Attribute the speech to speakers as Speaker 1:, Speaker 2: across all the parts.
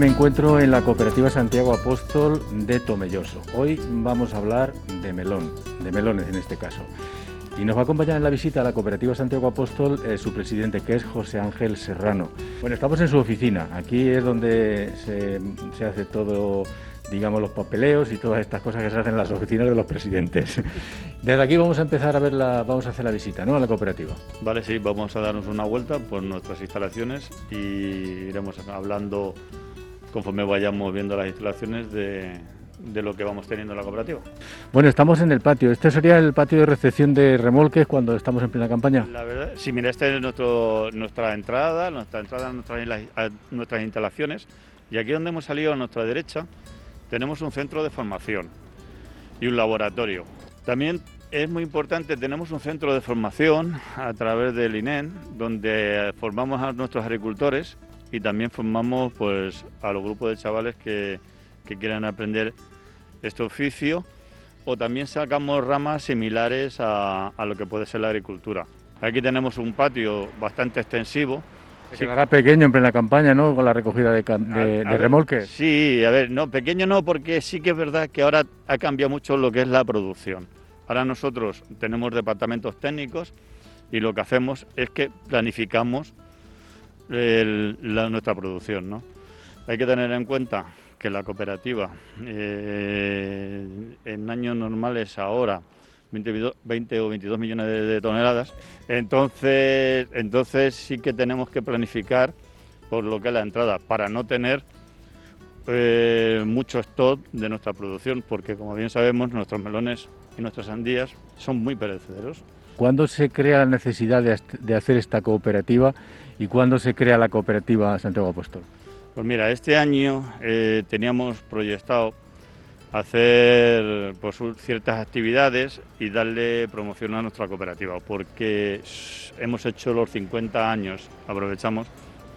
Speaker 1: Me encuentro en la cooperativa Santiago Apóstol de Tomelloso. Hoy vamos a hablar de melón, de melones en este caso. Y nos va a acompañar en la visita a la cooperativa Santiago Apóstol eh, su presidente, que es José Ángel Serrano. Bueno, estamos en su oficina. Aquí es donde se, se hace todo digamos, los papeleos y todas estas cosas que se hacen en las oficinas de los presidentes. Desde aquí vamos a empezar a ver la, vamos a hacer la visita, ¿no? A la cooperativa.
Speaker 2: Vale, sí, vamos a darnos una vuelta por nuestras instalaciones y iremos hablando conforme vayamos viendo las instalaciones de, de lo que vamos teniendo en la cooperativa.
Speaker 1: Bueno, estamos en el patio. ¿Este sería el patio de recepción de remolques cuando estamos en plena campaña?
Speaker 2: La verdad, sí, mira, esta es nuestro, nuestra entrada, nuestra entrada a nuestras, a nuestras instalaciones. Y aquí donde hemos salido a nuestra derecha tenemos un centro de formación y un laboratorio. También es muy importante, tenemos un centro de formación a través del INEN, donde formamos a nuestros agricultores y también formamos pues, a los grupos de chavales que, que quieran aprender este oficio o también sacamos ramas similares a, a lo que puede ser la agricultura. Aquí tenemos un patio bastante extensivo
Speaker 1: se quedará pequeño en plena campaña, ¿no? Con la recogida de, de, remolques.
Speaker 2: Sí, a ver, no, pequeño no, porque sí que es verdad que ahora ha cambiado mucho lo que es la producción. Ahora nosotros tenemos departamentos técnicos y lo que hacemos es que planificamos nuestra producción, ¿no? Hay que tener en cuenta que la cooperativa eh, en años normales ahora 20, o 22 millones de, toneladas. Entonces, entonces sí que tenemos que planificar por lo que es la entrada, para no tener eh, mucho stock de nuestra producción, porque como bien sabemos, nuestros melones y nuestras sandías son muy perecederos.
Speaker 1: ¿Cuándo se crea la necesidad de, hacer esta cooperativa y cuándo se crea la cooperativa Santiago Apóstol?
Speaker 2: Pues mira, este año eh, teníamos proyectado hacer pues, ciertas actividades y darle promoción a nuestra cooperativa, porque hemos hecho los 50 años, aprovechamos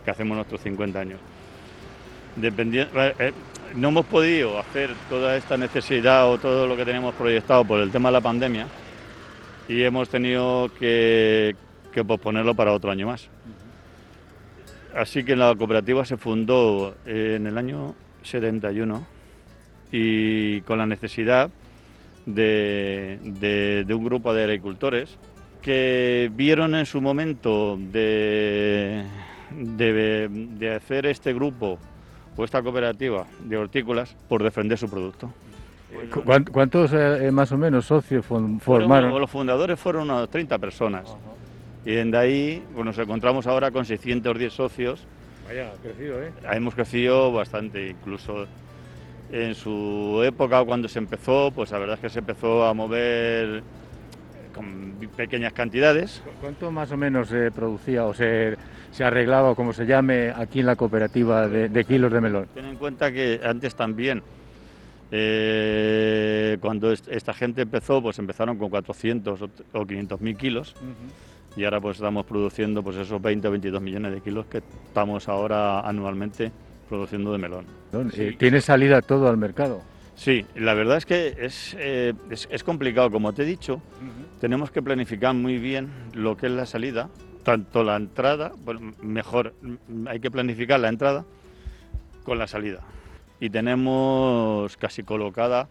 Speaker 2: que hacemos nuestros 50 años. Eh, eh, no hemos podido hacer toda esta necesidad o todo lo que teníamos proyectado por el tema de la pandemia y hemos tenido que, posponerlo para otro año más. Así que la cooperativa se fundó en el año 71 y con la necesidad de, un grupo de agricultores que vieron en su momento de, de, hacer este grupo o esta cooperativa de hortícolas por defender su producto.
Speaker 1: ¿Cuántos eh, más o menos socios formaron?
Speaker 2: los fundadores fueron unas 30 personas. Y de ahí pues, nos encontramos ahora con 610 socios.
Speaker 1: Vaya, ha crecido, ¿eh?
Speaker 2: Hemos crecido bastante, incluso en su época, cuando se empezó, pues la verdad es que se empezó a mover con pequeñas cantidades.
Speaker 1: ¿Cuánto más o menos se producía o se, se arreglaba, como se llame, aquí en la cooperativa de, kilos de melón?
Speaker 2: Ten en cuenta que antes también, eh, cuando esta gente empezó, pues empezaron con 400 o 500 mil kilos. Y ahora pues estamos produciendo pues esos 20 o 22 millones de kilos que estamos ahora anualmente produciendo de melón.
Speaker 1: Eh, ¿Tiene salida todo al mercado?
Speaker 2: Sí, la verdad es que es, eh, es, complicado, como te he dicho, tenemos que planificar muy bien lo que es la salida, tanto la entrada, bueno, mejor, hay que planificar la entrada con la salida. Y tenemos casi colocada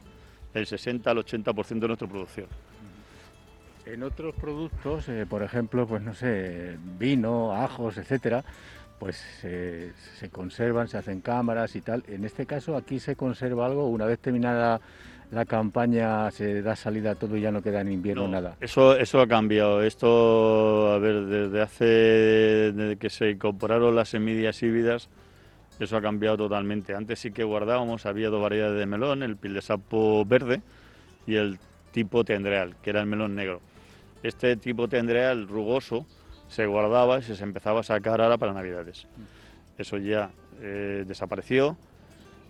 Speaker 2: el 60 al 80% de nuestra producción.
Speaker 1: En otros productos, eh, por ejemplo, pues no sé, vino, ajos, etcétera, pues se conservan, se hacen cámaras y tal. En este caso aquí se conserva algo, una vez terminada la campaña se da salida a todo y ya no queda en invierno nada.
Speaker 2: Eso, eso ha cambiado. Esto, a ver, desde hace desde que se incorporaron las semillas híbridas, eso ha cambiado totalmente. Antes sí que guardábamos, había dos variedades de melón, el pil de sapo verde y el tipo tendreal, que era el melón negro. Este tipo tendreal rugoso se guardaba y se empezaba a sacar ahora para Navidades. Eso ya eh, desapareció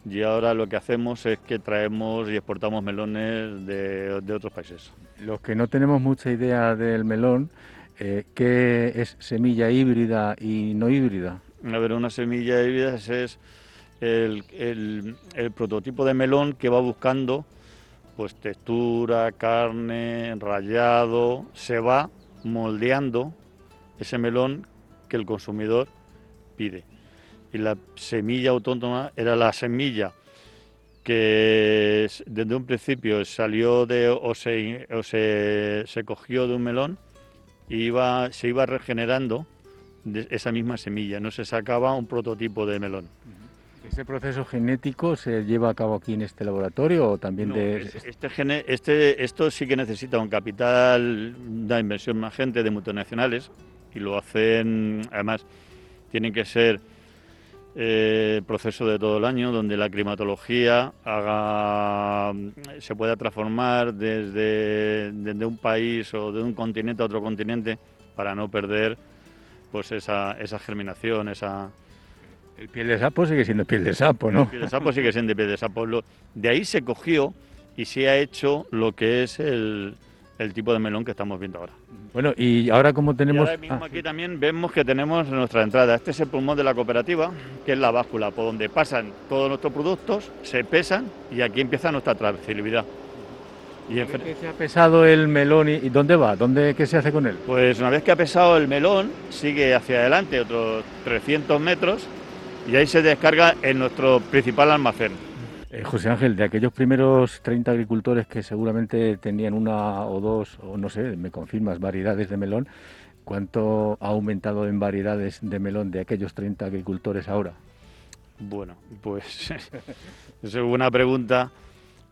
Speaker 2: y ahora lo que hacemos es que traemos y exportamos melones de, otros países.
Speaker 1: Los que no tenemos mucha idea del melón, eh, ¿qué es semilla híbrida y no híbrida?
Speaker 2: A ver, una semilla híbrida es el, el prototipo de melón que va buscando pues textura, carne, rallado, se va moldeando ese melón que el consumidor pide. y la semilla autónoma era la semilla que desde un principio salió de o se, o se, se cogió de un melón y iba, se iba regenerando de esa misma semilla, no se sacaba un prototipo de melón.
Speaker 1: ¿Ese proceso genético se lleva a cabo aquí en este laboratorio o también de...?
Speaker 2: Este, gene, este, esto sí que necesita un capital, una inversión más gente de multinacionales y lo hacen, además, tienen que ser eh, proceso de todo el año donde la climatología haga, se pueda transformar desde, desde un país o de un continente a otro continente para no perder pues esa, esa germinación, esa...
Speaker 1: El piel de sapo sigue siendo piel de sapo, ¿no?
Speaker 2: El piel de sapo sigue siendo piel de sapo. de ahí se cogió y se ha hecho lo que es el, el tipo de melón que estamos viendo ahora.
Speaker 1: Bueno, y ahora como tenemos...
Speaker 2: ahora mismo ah, aquí también vemos que tenemos nuestra entrada. Este es el pulmón de la cooperativa, que es la báscula, por donde pasan todos nuestros productos, se pesan y aquí empieza nuestra trazabilidad.
Speaker 1: Y ¿Qué se ha pesado el melón y, dónde va? ¿Dónde, ¿Qué se hace con él?
Speaker 2: Pues una vez que ha pesado el melón, sigue hacia adelante otros 300 metros y ahí se descarga en nuestro principal almacén.
Speaker 1: Eh, José Ángel, de aquellos primeros 30 agricultores que seguramente tenían una o dos, o no sé, me confirmas, variedades de melón, ¿cuánto ha aumentado en variedades de melón de aquellos 30 agricultores ahora?
Speaker 2: Bueno, pues es una pregunta.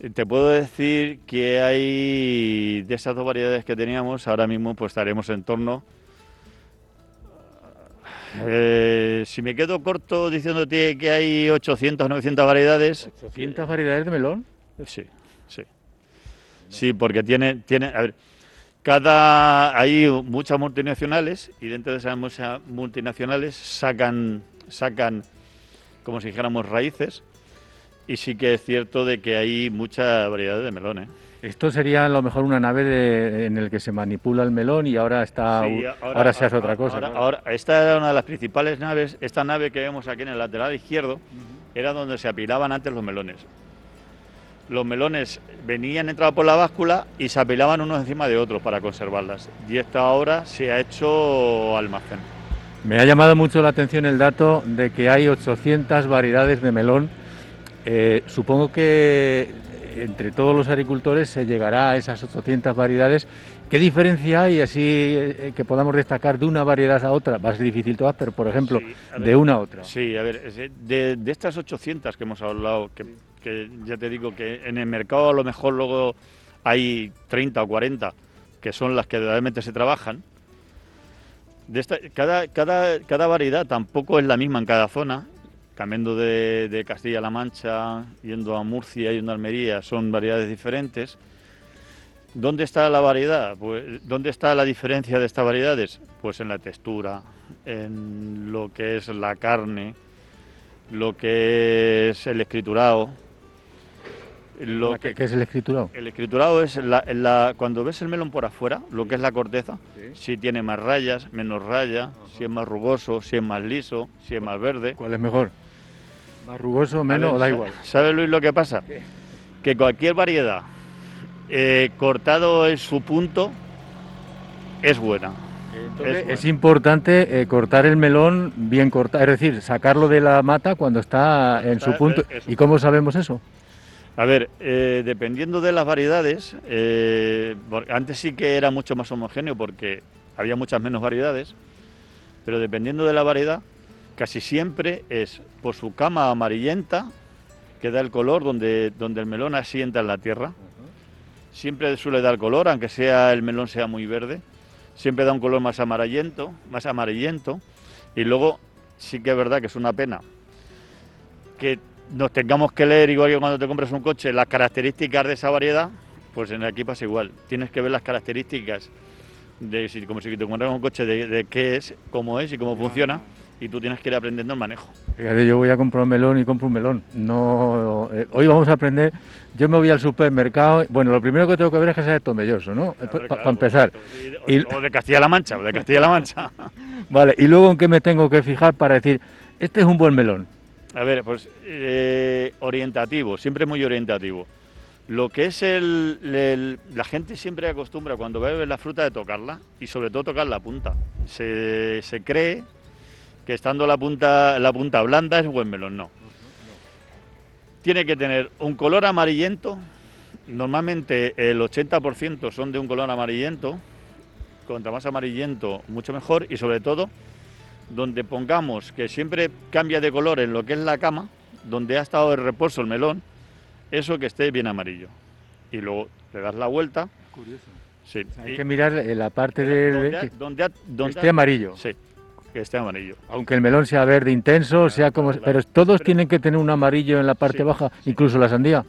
Speaker 2: Te puedo decir que hay de esas dos variedades que teníamos, ahora mismo pues estaremos en torno. Eh, si me quedo corto diciéndote que hay 800, 900 variedades.
Speaker 1: ¿800 variedades de melón?
Speaker 2: Sí, sí. Sí, porque tiene, tiene, a ver, cada, hay muchas multinacionales y dentro de esas muchas multinacionales sacan, sacan, como si dijéramos, raíces y sí que es cierto de que hay mucha variedad de melones.
Speaker 1: Esto sería a lo mejor una nave en el que se manipula el melón y ahora está ahora, se hace otra cosa.
Speaker 2: Ahora, esta era una de las principales naves. Esta nave que vemos aquí en el lateral izquierdo era donde se apilaban antes los melones. Los melones venían entrados por la báscula y se apilaban unos encima de otros para conservarlas. Y esta ahora se ha hecho almacén.
Speaker 1: Me ha llamado mucho la atención el dato de que hay 800 variedades de melón eh, supongo que entre todos los agricultores se llegará a esas 800 variedades. ¿Qué diferencia hay así eh, que podamos destacar de una variedad a otra? Va a ser difícil todas, pero por ejemplo, de una a otra.
Speaker 2: Sí, a ver, de, estas 800 que hemos hablado, que, ya te digo que en el mercado a lo mejor luego hay 30 o 40 que son las que realmente se trabajan. De esta, cada, cada, cada variedad tampoco es la misma en cada zona cambiando de, Castilla-La Mancha, yendo a Murcia, yendo a Almería, son variedades diferentes. ¿Dónde está la variedad? Pues, ¿Dónde está la diferencia de estas variedades? Pues en la textura, en lo que es la carne, lo que es el escriturado.
Speaker 1: Lo ¿Qué, es el escriturado?
Speaker 2: El escriturado es la, cuando ves el melón por afuera, lo que es la corteza, si tiene más rayas, menos rayas, si es más rugoso, si es más liso, si es más verde.
Speaker 1: ¿Cuál es mejor? Más rugoso, menos, da igual.
Speaker 2: ¿Sabes, Luis, lo que pasa? Que cualquier variedad eh, cortado en su punto es buena.
Speaker 1: es, importante eh, cortar el melón bien cortado, es decir, sacarlo de la mata cuando está en su punto. ¿Y cómo sabemos eso?
Speaker 2: A ver, eh, dependiendo de las variedades, antes sí que era mucho más homogéneo porque había muchas menos variedades, pero dependiendo de la variedad, casi siempre es por su cama amarillenta, que da el color donde, donde el melón asienta en la tierra. Siempre suele dar color, aunque sea el melón sea muy verde. Siempre da un color más amarillento, más amarillento. Y luego sí que es verdad que es una pena que nos tengamos que leer, igual que cuando te compras un coche, las características de esa variedad, pues en aquí pasa igual. Tienes que ver las características de si, como si te encuentras un coche de, de qué es, cómo es y cómo funciona y tú tienes que ir aprendiendo el manejo.
Speaker 1: Fíjate, yo voy a comprar un melón y compro un melón. No, eh, hoy vamos a aprender. Yo me voy al supermercado. Bueno, lo primero que tengo que ver es que sea de Tomelloso, ¿no? Para empezar.
Speaker 2: O, de Castilla-La Mancha, o de Castilla-La Mancha.
Speaker 1: vale, y luego en qué me tengo que fijar para decir, este es un buen melón.
Speaker 2: A ver, pues eh, orientativo, siempre muy orientativo. Lo que es el, La gente siempre acostumbra cuando bebe la fruta de tocarla y sobre todo tocar la punta. Se, se cree que estando la punta, la punta blanda es buen melón, no. Tiene que tener un color amarillento, normalmente el 80% son de un color amarillento, contra más amarillento mucho mejor y sobre todo donde pongamos que siempre cambia de color en lo que es la cama, donde ha estado de reposo el melón, eso que esté bien amarillo. Y luego le das la vuelta.
Speaker 1: Curioso.
Speaker 2: Sí.
Speaker 1: hay que mirar la parte de
Speaker 2: donde, donde,
Speaker 1: esté amarillo.
Speaker 2: Sí, que esté amarillo.
Speaker 1: Aunque el melón sea verde intenso, sea como... Pero todos tienen que tener un amarillo en la parte baja, incluso la sandía.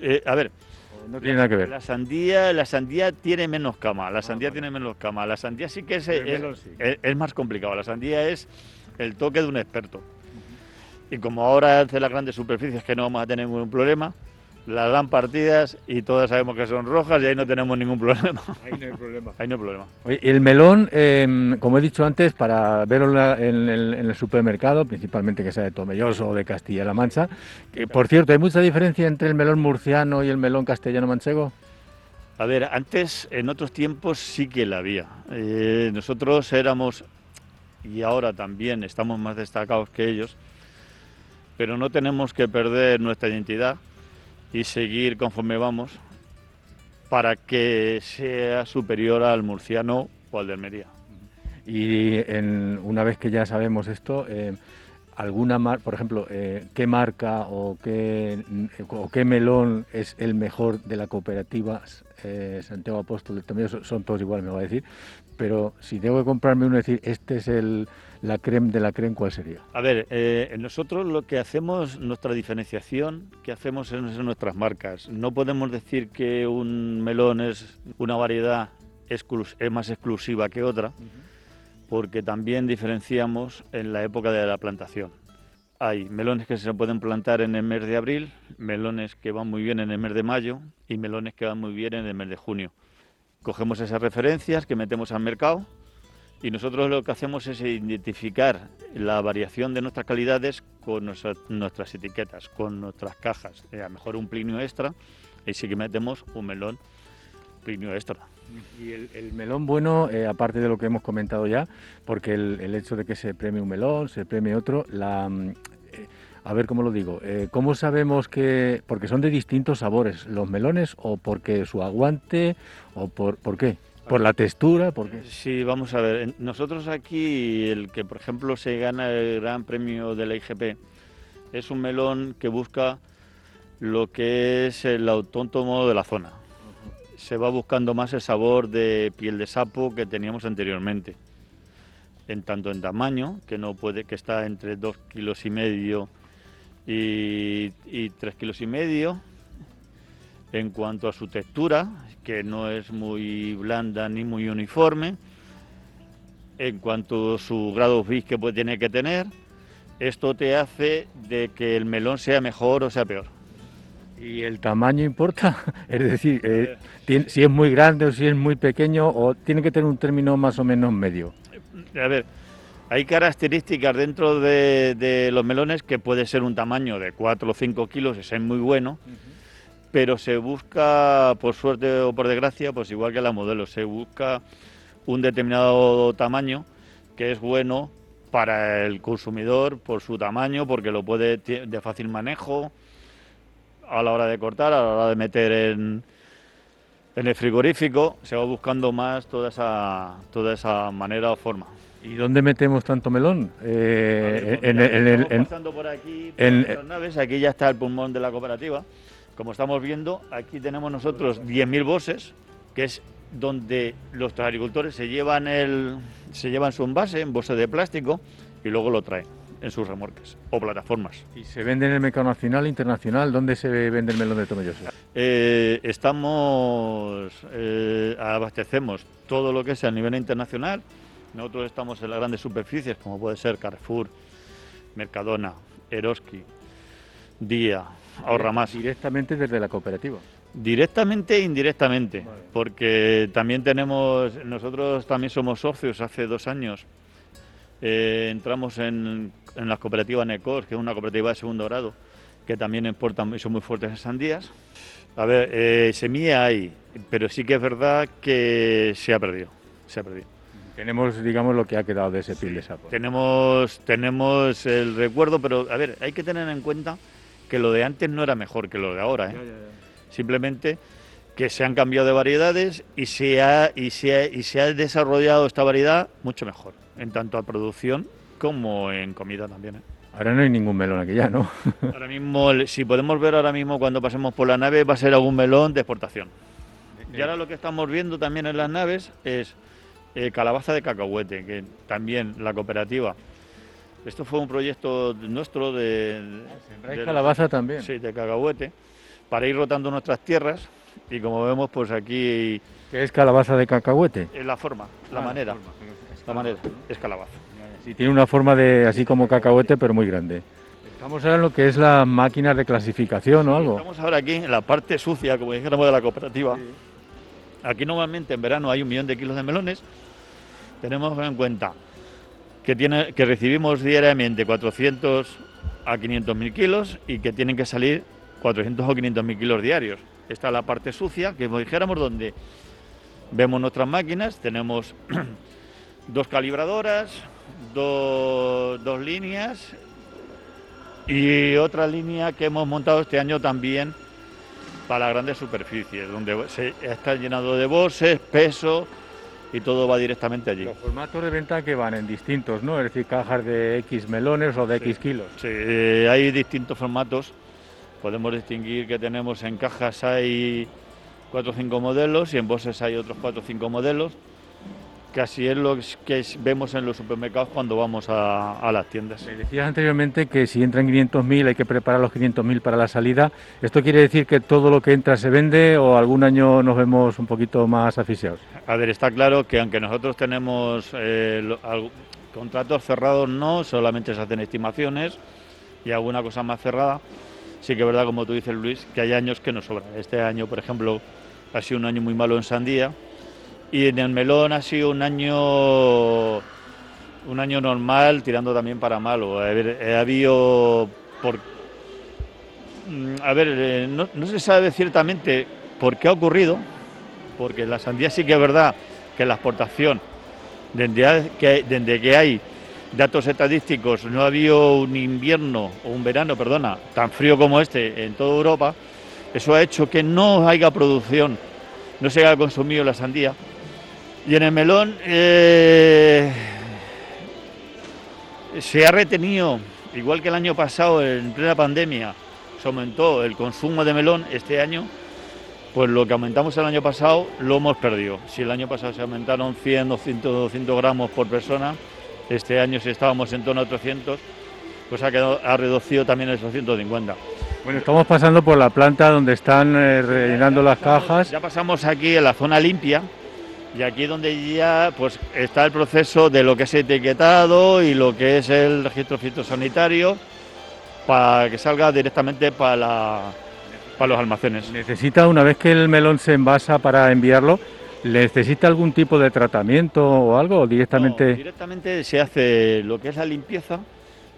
Speaker 2: Eh, a ver,
Speaker 1: no tiene nada que ver.
Speaker 2: La sandía, la sandía tiene menos cama, la sandía tiene menos cama. La sandía sí que es, es, más complicado. La sandía es el toque de un experto. Y como ahora hace las grandes superficies que no vamos a tener ningún problema, las dan partidas y todas sabemos que son rojas y ahí no tenemos ningún problema.
Speaker 1: Ahí no hay problema.
Speaker 2: ahí no hay problema.
Speaker 1: el melón, em, como he dicho antes, para verlo en, el, supermercado, principalmente que sea de Tomelloso o de Castilla-La Mancha, por cierto, ¿hay mucha diferencia entre el melón murciano y el melón castellano-manchego?
Speaker 2: A ver, antes, en otros tiempos sí que la había. Eh, nosotros éramos, y ahora también estamos más destacados que ellos, pero no tenemos que perder nuestra identidad y seguir conforme vamos para que sea superior al murciano o al de Almería.
Speaker 1: Y en, una vez que ya sabemos esto, eh, alguna por ejemplo, eh, qué marca o qué, o qué melón es el mejor de la cooperativa eh, Santiago Apóstol también son todos iguales, me va a decir, pero si tengo que comprarme uno y decir, este es el, la creme de la creme, ¿cuál sería?
Speaker 2: A ver, eh, nosotros lo que hacemos, nuestra diferenciación que hacemos es en nuestras marcas. No podemos decir que un melón es una variedad es más exclusiva que otra, porque también diferenciamos en la época de la plantación. Hay melones que se pueden plantar en el mes de abril, melones que van muy bien en el mes de mayo y melones que van muy bien en el mes de junio. Cogemos esas referencias que metemos al mercado y nosotros lo que hacemos es identificar la variación de nuestras calidades con nuestras, etiquetas, con nuestras cajas. Eh, a lo mejor un plinio extra y sí que metemos un melón plinio extra.
Speaker 1: Y el, melón bueno, eh, aparte de lo que hemos comentado ya, porque el, hecho de que se premie un melón, se premie otro, la, mm, eh, a ver cómo lo digo, ¿cómo sabemos que, porque son de distintos sabores, los melones o porque su aguante o por, por qué? ¿Por la textura? ¿Por
Speaker 2: Sí, vamos a ver. Nosotros aquí, el que por ejemplo se gana el gran premio de la IGP, es un melón que busca lo que es el autóntomo de la zona. Se va buscando más el sabor de piel de sapo que teníamos anteriormente. En tanto en tamaño, que no puede, que está entre dos kilos y medio y, y 3 kilos y medio. En cuanto a su textura, que no es muy blanda ni muy uniforme. En cuanto a su grado bis que puede, tiene que tener, esto te hace de que el melón sea mejor o sea peor.
Speaker 1: ¿Y el tamaño importa? Es decir, eh, si es muy grande o si es muy pequeño, o tiene que tener un término más o menos medio.
Speaker 2: A ver, hay características dentro de, los melones que puede ser un tamaño de 4 o 5 kilos, ese es muy bueno pero se busca, por suerte o por desgracia, pues igual que la modelo, se busca un determinado tamaño que es bueno para el consumidor por su tamaño, porque lo puede de fácil manejo a la hora de cortar, a la hora de meter en, en el frigorífico, se va buscando más toda esa, toda esa manera o forma.
Speaker 1: ¿Y dónde metemos tanto melón?
Speaker 2: Eh, en, pasando por aquí, por naves, aquí ya está el pulmón de la cooperativa. Como estamos viendo, aquí tenemos nosotros 10.000 bosses, que es donde los agricultores se llevan, el, se llevan su envase, en bosses de plástico, y luego lo traen en sus remorques o plataformas.
Speaker 1: ¿Y se vende en el mercado nacional internacional? ¿Dónde se vende el melón de Tomelloso?
Speaker 2: Eh, estamos, eh, abastecemos todo lo que es a nivel internacional. Nosotros estamos en las grandes superficies, como puede ser Carrefour, Mercadona, Eroski, Día, ahorra más.
Speaker 1: Directamente desde la cooperativa.
Speaker 2: Directamente e indirectamente, porque también tenemos, nosotros también somos socios hace dos años. Eh, entramos en, en la cooperativa NECOS, que es una cooperativa de segundo grado, que también exportan y son muy fuertes en sandías. A ver, eh, semilla hay, pero sí que es verdad que se ha perdido, se ha perdido.
Speaker 1: Tenemos, digamos, lo que ha quedado de ese piel de sapo.
Speaker 2: Tenemos, tenemos el recuerdo, pero a ver, hay que tener en cuenta que lo de antes no era mejor que lo de ahora. ¿eh? Simplemente que se han cambiado de variedades y se, ha, y, se y se ha desarrollado esta variedad mucho mejor, en tanto a producción como en comida también. ¿eh?
Speaker 1: Ahora no hay ningún melón aquí ya, ¿no?
Speaker 2: ahora mismo, si podemos ver ahora mismo cuando pasemos por la nave, va a ser algún melón de exportación. Y ahora lo que estamos viendo también en las naves es eh, calabaza de cacahuete, que también la cooperativa. Esto fue un proyecto nuestro de...
Speaker 1: de calabaza también?
Speaker 2: Sí, de cacahuete, para ir rotando nuestras tierras y como vemos, pues aquí...
Speaker 1: ¿Qué es calabaza de cacahuete?
Speaker 2: Es la forma, la ah, manera. La, manera, es calabaza.
Speaker 1: Sí, tiene una forma de así como cacahuete, pero muy grande. Estamos ahora en lo que es la máquina de clasificación o algo.
Speaker 2: Estamos ahora aquí en la parte sucia, como dijéramos, de la cooperativa. Aquí normalmente en verano hay un millón de kilos de melones. Tenemos en cuenta que, tiene, que recibimos diariamente 400 a 500 mil kilos y que tienen que salir 400 o 500 mil kilos diarios. Esta es la parte sucia, que como dijéramos, donde vemos nuestras máquinas, tenemos dos calibradoras, dos, líneas y otra línea que hemos montado este año también para grandes superficies, donde se está llenado de bosses, peso y todo va directamente allí.
Speaker 1: Los formatos de venta que van en distintos, ¿no? Es decir, cajas de X melones o de X kilos.
Speaker 2: Sí, eh, hay distintos formatos podemos distinguir que tenemos en cajas hay cuatro o cinco modelos y en bolsas hay otros cuatro o cinco modelos. Casi es lo que vemos en los supermercados cuando vamos a, las tiendas.
Speaker 1: Me decías anteriormente que si entran 500.000 hay que preparar los 500.000 para la salida. ¿Esto quiere decir que todo lo que entra se vende o algún año nos vemos un poquito más asfixiados?
Speaker 2: A ver, está claro que aunque nosotros tenemos eh, contratos cerrados, no, solamente se hacen estimaciones y alguna cosa más cerrada sí que es verdad, como tú dices Luis, que hay años que nos sobran. Este año, por ejemplo, ha sido un año muy malo en sandía y en el melón ha sido un año un año normal tirando también para malo. A ver, ha habido mm, a ver, eh, no, se sabe ciertamente por qué ha ocurrido, porque la sandía sí que es verdad que la exportación, desde que, desde que hay datos estadísticos, no ha habido un invierno o un verano, perdona, tan frío como este en toda Europa, eso ha hecho que no haya producción, no se haya consumido la sandía. Y en el melón eh, se ha retenido, igual que el año pasado, en plena pandemia, se aumentó el consumo de melón este año, pues lo que aumentamos el año pasado lo hemos perdido. Si el año pasado se aumentaron 100, 200, 200 gramos por persona, este año si estábamos en torno a 300, pues ha, quedado, ha reducido también esos 150.
Speaker 1: Bueno, estamos pasando por la planta donde están eh, rellenando las cajas.
Speaker 2: Ya pasamos aquí en la zona limpia y aquí es donde ya pues está el proceso de lo que es etiquetado y lo que es el registro fitosanitario para que salga directamente para, para los almacenes.
Speaker 1: ¿Necesita una vez que el melón se envasa para enviarlo? ¿Necesita algún tipo de tratamiento o algo? directamente?
Speaker 2: directamente se hace lo que es la limpieza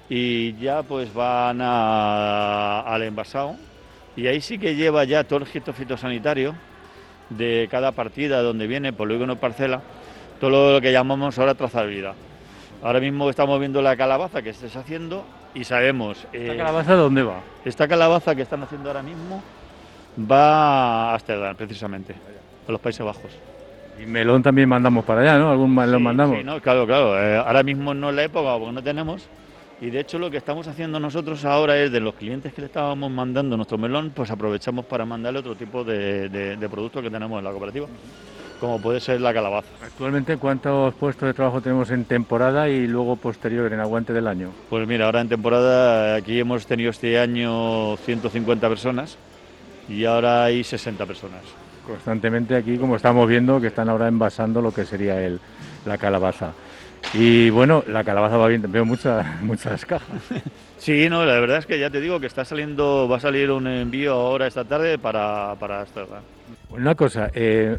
Speaker 2: y ya pues van al envasado y ahí sí que lleva ya todo el registro fitosanitario de cada partida donde viene polígono parcela, todo lo que llamamos ahora trazabilidad. Ahora mismo estamos viendo la calabaza que estés haciendo y sabemos...
Speaker 1: ¿Esta eh, calabaza dónde va?
Speaker 2: Esta calabaza que están haciendo ahora mismo va a Amsterdam, precisamente, a los Países Bajos.
Speaker 1: Y melón también mandamos para allá, ¿no? ¿Algún melón mandamos?
Speaker 2: Sí, no, claro, claro. Eh, ahora mismo no es la época porque no tenemos. Y de hecho lo que estamos haciendo nosotros ahora es de los clientes que le estábamos mandando nuestro melón, pues aprovechamos para mandarle otro tipo de, de, productos que tenemos en la cooperativa, como puede ser la calabaza.
Speaker 1: Actualmente, ¿cuántos puestos de trabajo tenemos en temporada y luego posterior, en aguante del año?
Speaker 2: Pues mira, ahora en temporada aquí hemos tenido este año 150 personas y ahora hay 60 personas
Speaker 1: constantemente aquí, como estamos viendo, que están ahora envasando lo que sería el, la calabaza. Y bueno, la calabaza va bien, veo muchas muchas cajas.
Speaker 2: Sí, no, la verdad es que ya te digo que está saliendo, va a salir un envío ahora esta tarde para, para
Speaker 1: Una cosa, eh,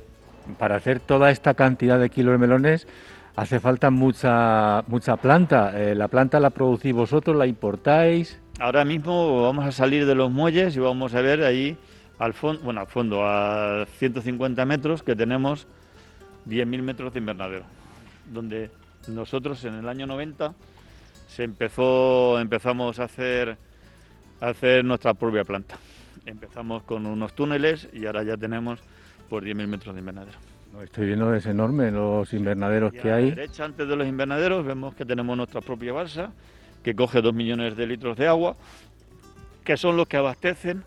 Speaker 1: para hacer toda esta cantidad de kilos de melones hace falta mucha mucha planta. Eh, ¿La planta la producís vosotros, la importáis?
Speaker 2: Ahora mismo vamos a salir de los muelles y vamos a ver ahí al fondo, bueno, al fondo, a 150 metros, que tenemos 10.000 metros de invernadero. donde nosotros en el año 90 se empezó, empezamos a hacer, a hacer nuestra propia planta. Empezamos con unos túneles y ahora ya tenemos por 10.000 metros de invernadero.
Speaker 1: estoy viendo, es enorme los invernaderos que
Speaker 2: a
Speaker 1: hay.
Speaker 2: A la derecha, antes de los invernaderos, vemos que tenemos nuestra propia balsa que coge 2 millones de litros de agua, que son los que abastecen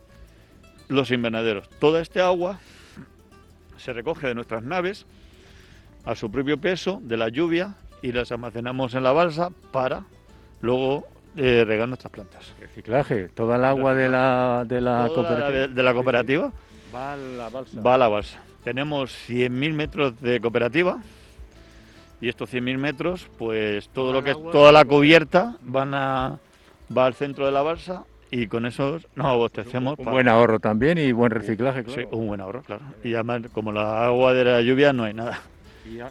Speaker 2: los invernaderos. Toda este agua se recoge de nuestras naves a su propio peso de la lluvia y las almacenamos en la balsa para luego eh, regar nuestras plantas.
Speaker 1: Reciclaje, toda el agua de la, de la cooperativa.
Speaker 2: de, la cooperativa
Speaker 1: va a la balsa.
Speaker 2: Va a la balsa. Tenemos 100.000 metros de cooperativa y estos 100.000 metros, pues todo lo que es toda la cubierta van a va al centro de la balsa y con eso nos abastecemos.
Speaker 1: Un, buen ahorro también y buen reciclaje,
Speaker 2: claro. Sí, un buen ahorro, claro. Y además, como la agua de la lluvia no hay nada,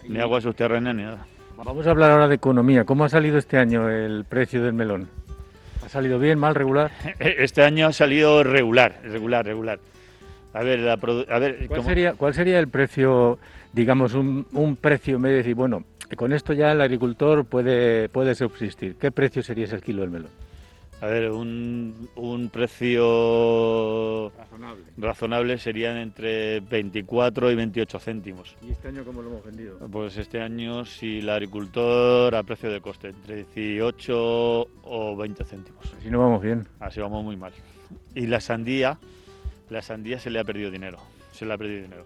Speaker 2: ni agua subterránea ni nada.
Speaker 1: Vamos a hablar ahora de economía. ¿Cómo ha salido este año el precio del melón? ¿Ha salido bien, mal, regular?
Speaker 2: Este año ha salido regular, regular, regular. A ver, a ver
Speaker 1: ¿Cuál, sería, ¿cuál sería el precio, digamos, un, un precio medio? Decir, bueno, con esto ya el agricultor puede, puede subsistir. ¿Qué precio sería ese kilo del melón?
Speaker 2: A ver, un, un precio razonable. razonable serían entre 24 y 28 céntimos.
Speaker 1: ¿Y este año cómo lo hemos vendido?
Speaker 2: Pues este año, si el agricultor a precio de coste, entre 18 o 20 céntimos.
Speaker 1: Así no vamos bien.
Speaker 2: Así vamos muy mal. Y la sandía, la sandía se le ha perdido dinero. Se le ha perdido dinero.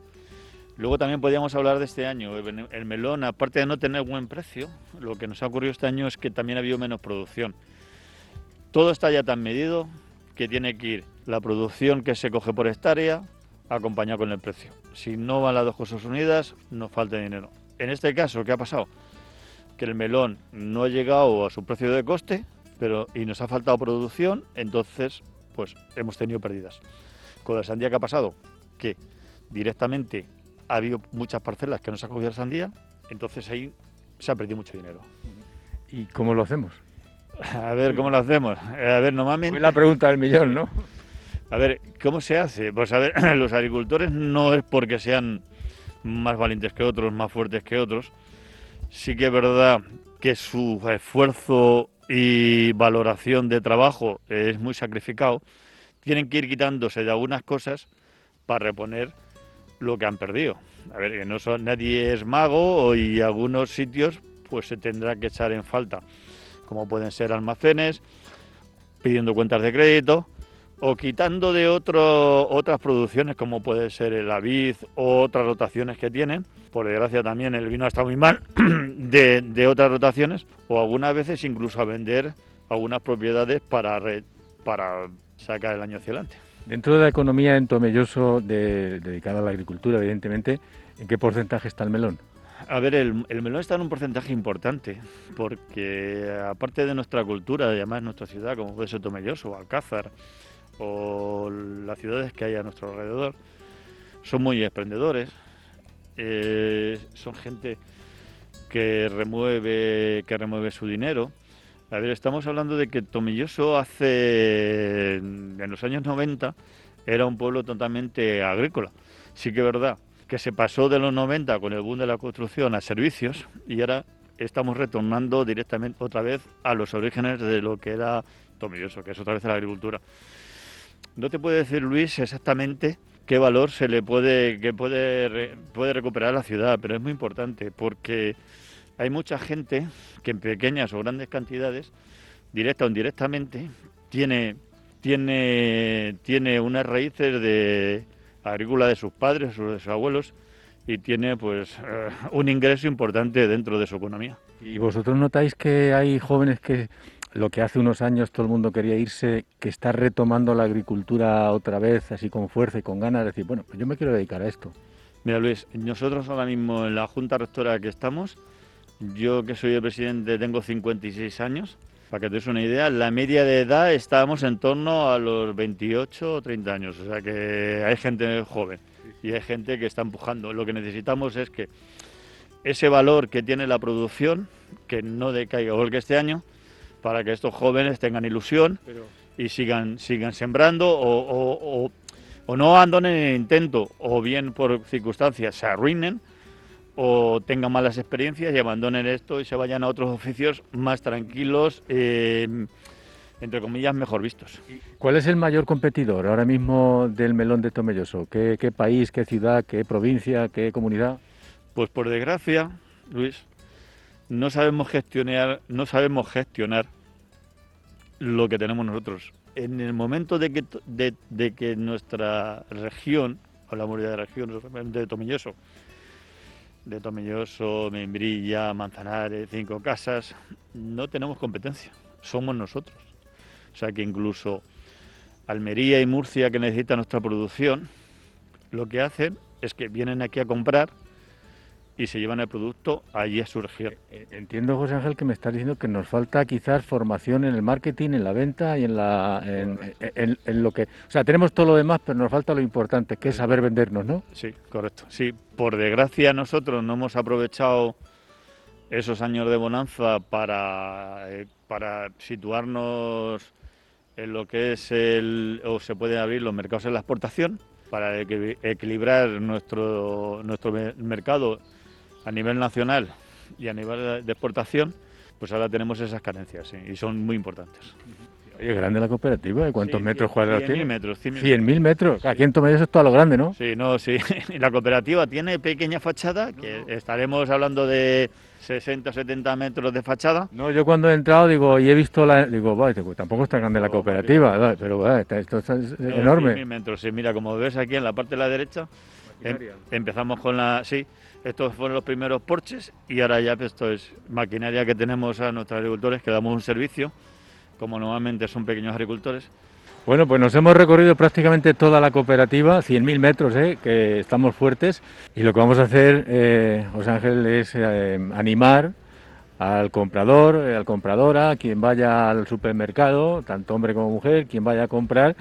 Speaker 2: Luego también podríamos hablar de este año. El melón, aparte de no tener buen precio, lo que nos ha ocurrido este año es que también ha habido menos producción. Todo está ya tan medido que tiene que ir la producción que se coge por hectárea acompañada con el precio. Si no van las dos cosas unidas, nos falta dinero. En este caso, ¿qué ha pasado? Que el melón no ha llegado a su precio de coste, pero y nos ha faltado producción, entonces pues hemos tenido pérdidas. Con la sandía que ha pasado, que directamente ha habido muchas parcelas que no se ha cogido la sandía, entonces ahí se ha perdido mucho dinero.
Speaker 1: ¿Y cómo lo hacemos?
Speaker 2: A ver, ¿cómo lo hacemos? Eh, a ver, normalmente...
Speaker 1: Es la pregunta del millón, ¿no?
Speaker 2: A ver, ¿cómo se hace? Pues a ver, los agricultores no es porque sean más valientes que otros, más fuertes que otros. Sí que es verdad que su esfuerzo y valoración de trabajo es muy sacrificado. Tienen que ir quitándose de algunas cosas para reponer lo que han perdido. A ver, que no son, nadie es mago y algunos sitios pues se tendrá que echar en falta, como pueden ser almacenes, pidiendo cuentas de crédito o quitando de otro, otras producciones como puede ser el avid o otras rotaciones que tienen. Por desgracia también el vino está muy mal de, de otras rotaciones o algunas veces incluso a vender algunas propiedades para, para sacar el año hacia adelante.
Speaker 1: Dentro de la economía en Tomelloso dedicada a la agricultura, evidentemente, ¿en qué porcentaje está el melón?
Speaker 2: A ver, el, melón está en un porcentaje importante, porque aparte de nuestra cultura, además nuestra ciudad, como puede ser Tomelloso Alcázar, o las ciudades que hay a nuestro alrededor, son muy emprendedores, eh, son gente que remueve, que remueve su dinero, a ver, estamos hablando de que Tomilloso hace, en los años 90, era un pueblo totalmente agrícola. Sí que es verdad que se pasó de los 90 con el boom de la construcción a servicios y ahora estamos retornando directamente otra vez a los orígenes de lo que era Tomilloso, que es otra vez la agricultura. No te puede decir Luis exactamente qué valor se le puede que puede puede recuperar la ciudad, pero es muy importante porque hay mucha gente que en pequeñas o grandes cantidades, directa o indirectamente, tiene, tiene, tiene unas raíces de agrícola de sus padres de sus abuelos y tiene pues eh, un ingreso importante dentro de su economía.
Speaker 1: ¿Y vosotros notáis que hay jóvenes que lo que hace unos años todo el mundo quería irse, que está retomando la agricultura otra vez así con fuerza y con ganas de decir, bueno, pues yo me quiero dedicar a esto?
Speaker 2: Mira Luis, nosotros ahora mismo en la Junta Rectora que estamos, yo que soy el presidente tengo 56 años. Para que te des una idea, la media de edad estábamos en torno a los 28 o 30 años. O sea que hay gente joven y hay gente que está empujando. Lo que necesitamos es que ese valor que tiene la producción, que no decaiga igual que este año, para que estos jóvenes tengan ilusión y sigan, sigan sembrando o, o no abandonen el intento o bien por circunstancias se arruinen o tengan malas experiencias y abandonen esto y se vayan a otros oficios más tranquilos, eh, entre comillas, mejor vistos.
Speaker 1: ¿Cuál es el mayor competidor ahora mismo del melón de Tomelloso? ¿Qué, qué país, qué ciudad, qué provincia, qué comunidad?
Speaker 2: Pues por desgracia, Luis, no sabemos gestionar, no sabemos gestionar lo que tenemos nosotros. En el momento de que, de, de que nuestra región, hablamos de región, realmente de Tomelloso, de Tomelloso, Membrilla, Manzanares, Cinco Casas, no tenemos competencia, somos nosotros. O sea que incluso Almería y Murcia, que necesitan nuestra producción, lo que hacen es que vienen aquí a comprar y se llevan el producto allí a su región.
Speaker 1: Eh, eh, entiendo, José Ángel, que me estás diciendo que nos falta quizás formación en el marketing, en la venta y en, la, en, en, lo que... O sea, tenemos todo lo demás, pero nos falta lo importante, que es saber vendernos, ¿no?
Speaker 2: Sí, correcto. Sí, por desgracia nosotros no hemos aprovechado esos años de bonanza para, eh, para situarnos en lo que es el... o se pueden abrir los mercados en la exportación, para equilibrar nuestro, nuestro mercado a nivel nacional y a nivel de exportación, pues ahora tenemos esas carencias y son muy importantes.
Speaker 1: Oye, grande la cooperativa, ¿de cuántos metros cuadrados tiene?
Speaker 2: metros.
Speaker 1: 100.000 metros. Aquí en Tomelloso es todo lo grande, ¿no?
Speaker 2: Sí, no, sí. la cooperativa tiene pequeña fachada, que estaremos hablando de 60 o 70 metros de fachada.
Speaker 1: No, yo cuando he entrado digo y he visto la. Digo, vaya, tampoco está grande la cooperativa, pero esto es enorme.
Speaker 2: 100.000 metros, sí, mira, como ves aquí en la parte de la derecha, em, empezamos con la. Sí, estos fueron los primeros porches y ahora ya pues, esto es maquinaria que tenemos a nuestros agricultores que damos un servicio, como normalmente son pequeños agricultores.
Speaker 1: Bueno, pues nos hemos recorrido prácticamente toda la cooperativa, 100.000 metros, ¿eh? que estamos fuertes, y lo que vamos a hacer, eh, José Ángel, es eh, animar al comprador, eh, al compradora, quien vaya al supermercado, tanto hombre como mujer, quien vaya a comprar,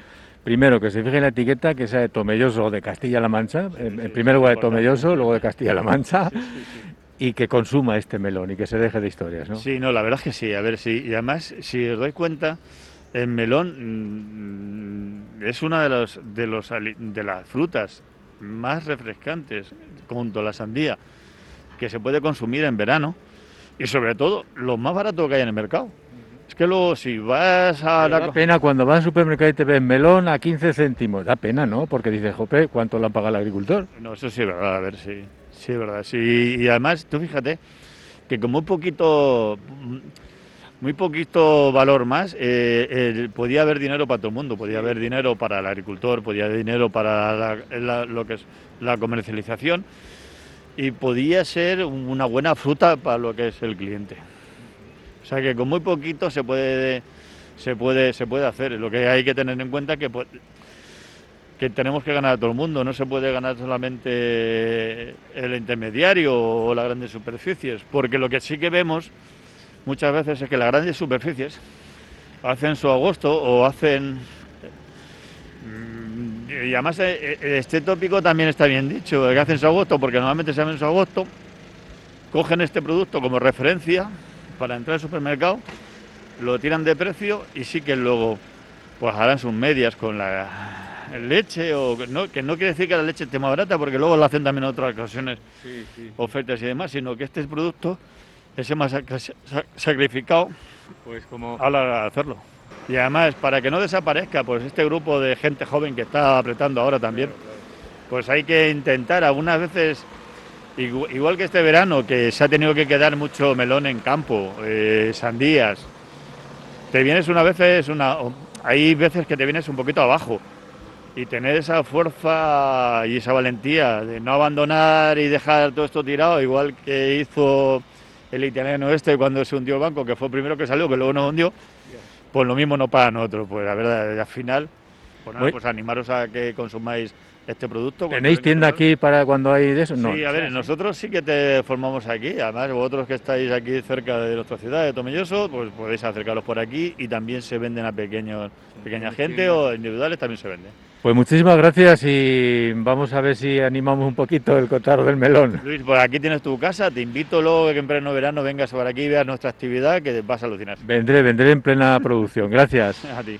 Speaker 1: primero que se fije en la etiqueta que sea de Tomelloso o de Castilla-La Mancha, en, primer lugar de Tomelloso, luego de Castilla-La Mancha, y que consuma este melón y que se deje de historias, ¿no?
Speaker 2: Sí, no, la verdad es que sí, a ver, sí, y además, si os dais cuenta, el melón mm, es una de, los, de, los, de las frutas más refrescantes, junto a la sandía, que se puede consumir en verano, y sobre todo, lo más barato que hay en el mercado. Es que luego si vas a
Speaker 1: la... Da pena cuando vas al supermercado y te ves melón a 15 céntimos. Da pena, ¿no? Porque dices, jope, ¿cuánto lo han pagado el agricultor?
Speaker 2: No, eso sí es verdad, a ver, sí. Sí es verdad, sí. Y además, tú fíjate que con muy poquito... Muy poquito valor más, eh, podía haber dinero para todo el mundo, podía haber dinero para el agricultor, podía haber dinero para lo que es la comercialización y podía ser una buena fruta para lo que es el cliente. O sea que con muy poquito se puede, se puede, se puede hacer. Lo que hay que tener en cuenta es que, que tenemos que ganar a todo el mundo, no se puede ganar solamente el intermediario o las grandes superficies, porque lo que sí que vemos muchas veces es que las grandes superficies hacen su agosto o hacen mm, y además eh, eh, este tópico también está bien dicho, que hacen su agosto, porque normalmente se hacen su agosto, cogen este producto como referencia para entrar al supermercado, lo tiran de precio y sí que luego pues harán sus medias con la leche o no, que no quiere decir que la leche esté más barata porque luego lo hacen también en otras ocasiones, ofertas y demás, sino que este producto es más sacrificado pues como a la hora de hacerlo. Y además, para que no desaparezca, pues este grupo de gente joven que está apretando ahora también, pues hay que intentar algunas veces Igual que este verano, que se ha tenido que quedar mucho melón en campo, eh, sandías. Te vienes una vez, una, hay veces que te vienes un poquito abajo. Y tener esa fuerza y esa valentía de no abandonar y dejar todo esto tirado, igual que hizo el italiano este cuando se hundió el banco, que fue el primero que salió, que luego no hundió, pues lo mismo no para nosotros. Pues la verdad, al final, pues, pues animaros a que consumáis este producto.
Speaker 1: ¿Tenéis tienda aquí para cuando hay de eso?
Speaker 2: No. Sí, a ver, nosotros sí que te formamos aquí. Además, vosotros que estáis aquí cerca de nuestra ciudad de Tomelloso, pues podéis acercaros por aquí y también se venden a pequeños, pequeña gente o individuales también se venden.
Speaker 1: Pues muchísimas gracias y vamos a ver si animamos un poquito el cotarro del melón.
Speaker 2: Luis, por aquí tienes tu casa, te invito luego que en pleno verano vengas por aquí y veas nuestra actividad que vas a alucinar.
Speaker 1: Vendré, vendré en plena producción. Gracias.
Speaker 2: a ti.